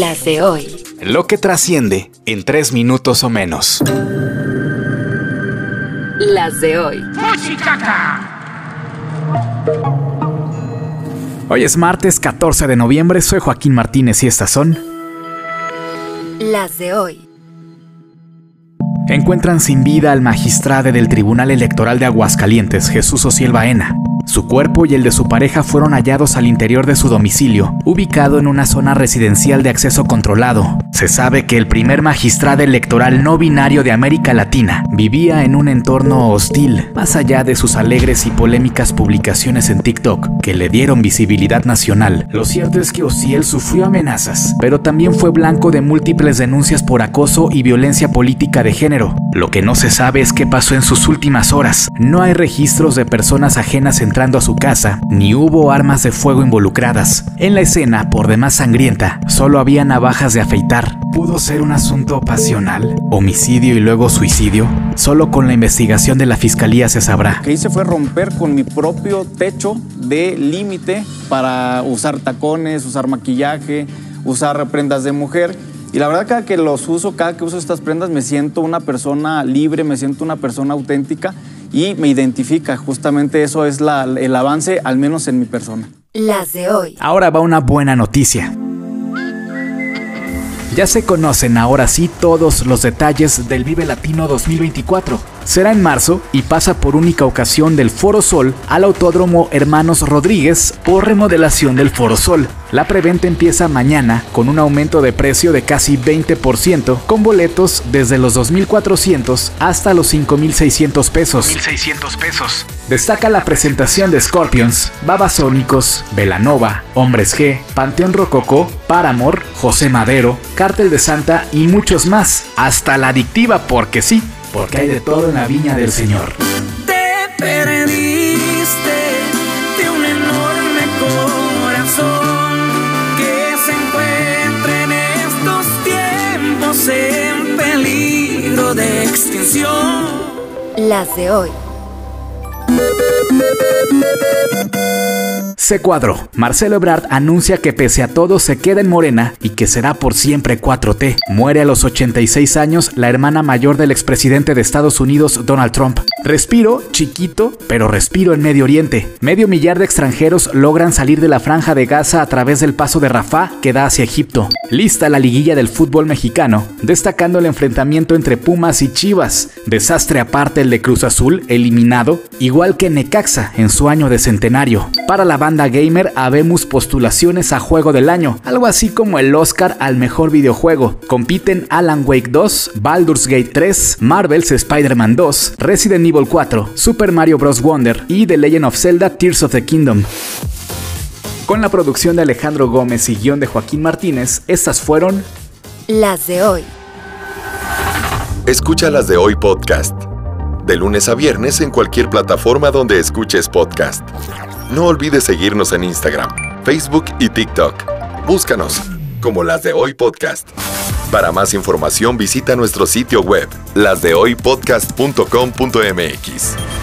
Las de hoy. Lo que trasciende en tres minutos o menos. Las de hoy. Hoy es martes 14 de noviembre, soy Joaquín Martínez y estas son... Las de hoy. Encuentran sin vida al magistrado del Tribunal Electoral de Aguascalientes, Jesús Ociel Baena. Su cuerpo y el de su pareja fueron hallados al interior de su domicilio, ubicado en una zona residencial de acceso controlado. Se sabe que el primer magistrado electoral no binario de América Latina vivía en un entorno hostil, más allá de sus alegres y polémicas publicaciones en TikTok, que le dieron visibilidad nacional. Lo cierto es que Ociel sufrió amenazas, pero también fue blanco de múltiples denuncias por acoso y violencia política de género. Lo que no se sabe es qué pasó en sus últimas horas. No hay registros de personas ajenas entrando a su casa, ni hubo armas de fuego involucradas. En la escena, por demás sangrienta, solo había navajas de afeitar. ¿Pudo ser un asunto pasional? ¿Homicidio y luego suicidio? Solo con la investigación de la fiscalía se sabrá. Lo que hice fue romper con mi propio techo de límite para usar tacones, usar maquillaje, usar prendas de mujer y la verdad, cada que los uso, cada que uso estas prendas, me siento una persona libre, me siento una persona auténtica y me identifica. Justamente eso es el avance, al menos en mi persona. Las de hoy. Ahora va una buena noticia. Ya se conocen ahora sí todos los detalles del Vive Latino 2024 será en marzo y pasa por única ocasión del Foro Sol al Autódromo Hermanos Rodríguez por remodelación del Foro Sol. La preventa empieza mañana con un aumento de precio de casi 20% con boletos desde los 2.400 hasta los 5.600 pesos. pesos. Destaca la presentación de Scorpions, Babasónicos, Velanova, Hombres G, Panteón Rococó, Paramor, José Madero, Cártel de Santa y muchos más. Hasta la adictiva porque sí porque hay de todo en la viña del Señor. Te en peligro de extinción. Las de hoy. Se cuadro. Marcelo Ebrard anuncia que pese a todo se queda en Morena y que será por siempre 4T. Muere a los 86 años la hermana mayor del expresidente de Estados Unidos, Donald Trump. Respiro, chiquito, pero respiro en Medio Oriente. Medio millar de extranjeros logran salir de la franja de Gaza a través del paso de Rafah que da hacia Egipto. Lista la liguilla del fútbol mexicano, destacando el enfrentamiento entre Pumas y Chivas. Desastre aparte el de Cruz Azul, eliminado, igual que Necaxa en su año de centenario. Para la banda gamer habemos postulaciones a Juego del Año, algo así como el Oscar al Mejor Videojuego. Compiten Alan Wake 2, Baldur's Gate 3, Marvel's Spider-Man 2, Resident Evil 4, Super Mario Bros. Wonder y The Legend of Zelda Tears of the Kingdom. Con la producción de Alejandro Gómez y guion de Joaquín Martínez, estas fueron las de hoy. Escucha las de hoy podcast. De lunes a viernes en cualquier plataforma donde escuches podcast. No olvides seguirnos en Instagram, Facebook y TikTok. Búscanos como las de hoy podcast. Para más información visita nuestro sitio web, lasdehoypodcast.com.mx.